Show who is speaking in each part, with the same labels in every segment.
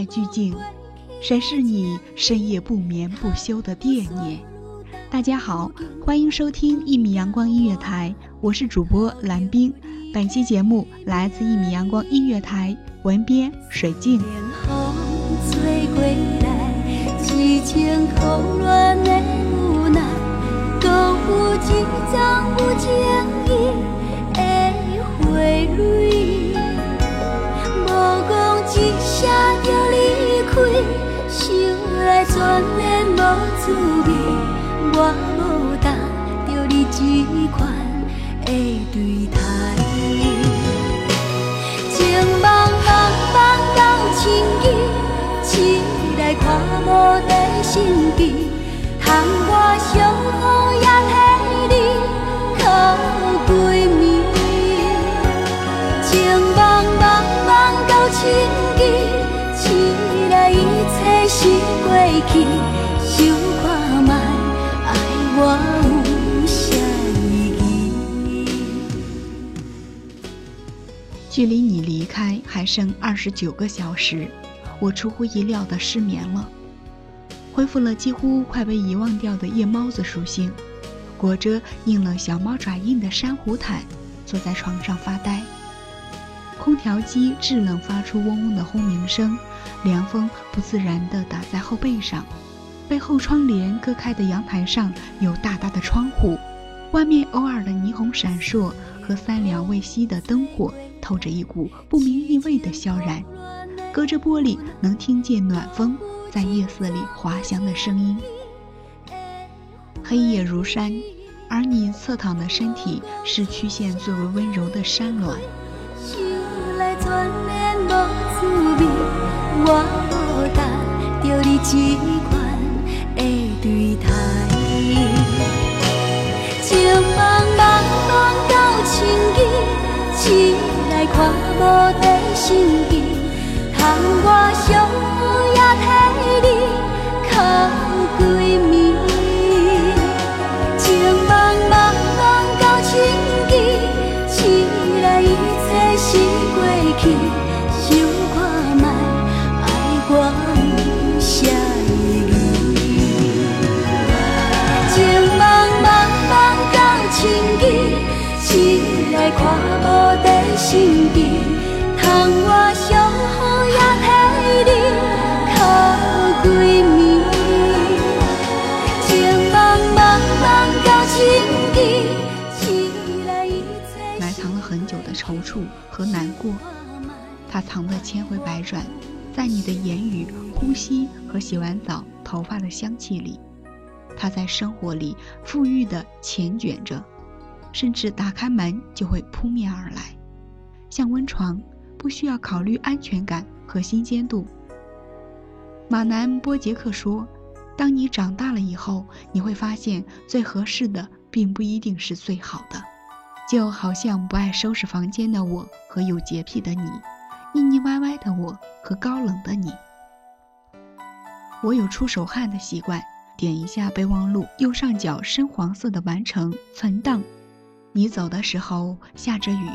Speaker 1: 万籁俱静，谁是你深夜不眠不休的惦念？大家好，欢迎收听一米阳光音乐台，我是主播蓝冰。本期节目来自一米阳光音乐台，文编水静。滋味，我无答着你这款的对待。情茫茫茫到千里，起来看无在心机，通我相好也替你靠闺蜜。情茫茫茫到千里，起来一切是过去。距离你离开还剩二十九个小时，我出乎意料的失眠了，恢复了几乎快被遗忘掉的夜猫子属性，裹着印了小猫爪印的珊瑚毯，坐在床上发呆。空调机制冷发出嗡嗡的轰鸣声，凉风不自然地打在后背上。被后窗帘割开的阳台上有大大的窗户，外面偶尔的霓虹闪烁和三两未熄的灯火。透着一股不明意味的萧然，隔着玻璃能听见暖风在夜色里滑翔的声音。黑夜如山，而你侧躺的身体是曲线最为温柔的山峦。看我的心很久的踌躇和难过，它藏得千回百转，在你的言语、呼吸和洗完澡头发的香气里。它在生活里富裕的缱绻着，甚至打开门就会扑面而来，像温床，不需要考虑安全感和新鲜度。马南波杰克说：“当你长大了以后，你会发现最合适的并不一定是最好的。”
Speaker 2: 就好像不爱收拾房间的我和有洁癖的你，腻腻歪歪的我和高冷的你。我有出手汗的习惯，点一下备忘录右上角深黄色的完成存档。你走的时候下着雨，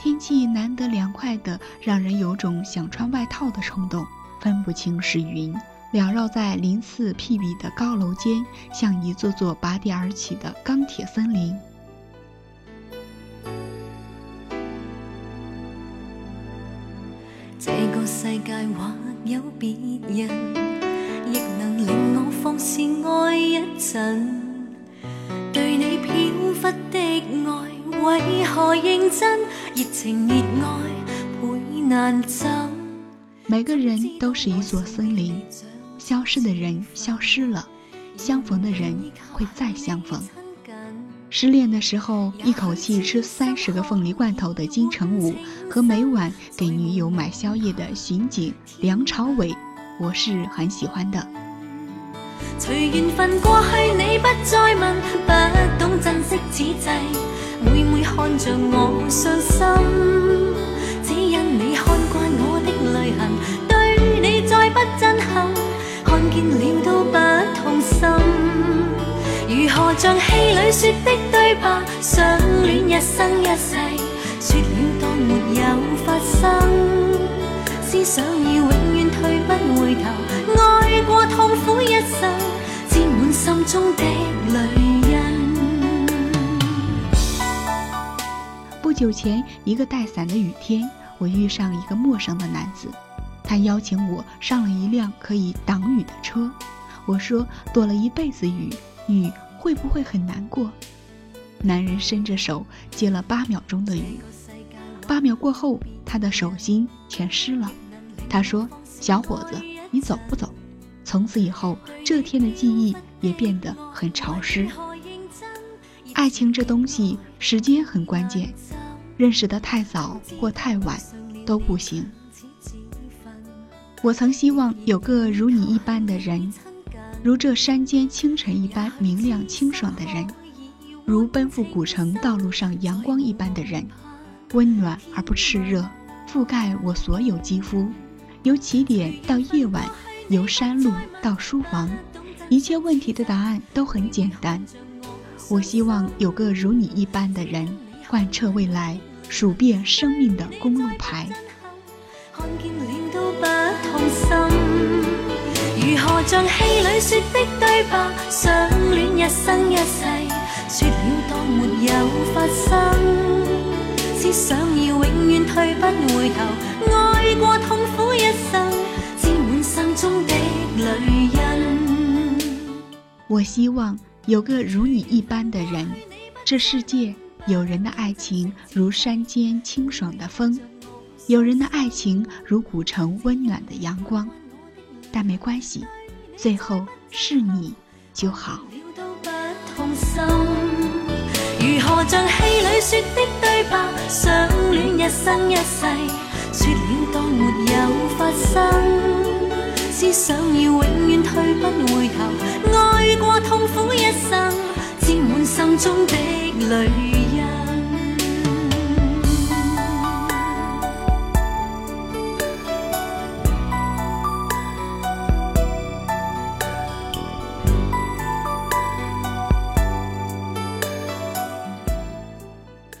Speaker 2: 天气难得凉快的，让人有种想穿外套的冲动。分不清是云缭绕在鳞次栉比的高楼间，像一座座拔地而起的钢铁森林。
Speaker 1: 世界或有别人，亦能令我放肆爱一阵。对你飘忽的爱，为何认真？热情热爱，倍难枕。
Speaker 2: 每个人都是一座森林，消失的人消失了，相逢的人会再相逢。失恋的时候，一口气吃三十个凤梨罐头的金城武，和每晚给女友买宵夜的刑警梁朝伟，我是很喜欢的。
Speaker 1: 随缘分过去，你不再问，不懂珍惜此际，每每看着我伤心。只因你看惯我的泪痕，对你再不震撼，看见你像戏里说的对白，相恋一生一世，说了当没有发生。思想已永远退不回头，爱过痛苦一生，沾满心中的泪印。
Speaker 2: 不久前，一个带伞的雨天，我遇上一个陌生的男子，他邀请我上了一辆可以挡雨的车。我说躲了一辈子雨，雨。会不会很难过？男人伸着手接了八秒钟的雨，八秒过后，他的手心全湿了。他说：“小伙子，你走不走？”从此以后，这天的记忆也变得很潮湿。爱情这东西，时间很关键，认识的太早或太晚都不行。我曾希望有个如你一般的人。如这山间清晨一般明亮清爽的人，如奔赴古城道路上阳光一般的人，温暖而不炽热，覆盖我所有肌肤。由起点到夜晚，由山路到书房，一切问题的答案都很简单。我希望有个如你一般的人，贯彻未来，数遍生命的公路牌。看见了都不痛心。
Speaker 1: 如何像戏里说的对白，相恋一生一世，说了当没有发生。思想要永远退不回头，爱过痛苦一生，沾满心中的泪印。
Speaker 2: 我希望有个如你一般的人，这世界有人的爱情如山间清爽的风，有人的爱情如古城温暖的阳光。但没关系，最后是你就好。
Speaker 1: 如何像戏里说的对白，相恋一生一世，说了当没有发生。思想要永远退不回头，爱过痛苦一生，沾满心中的泪。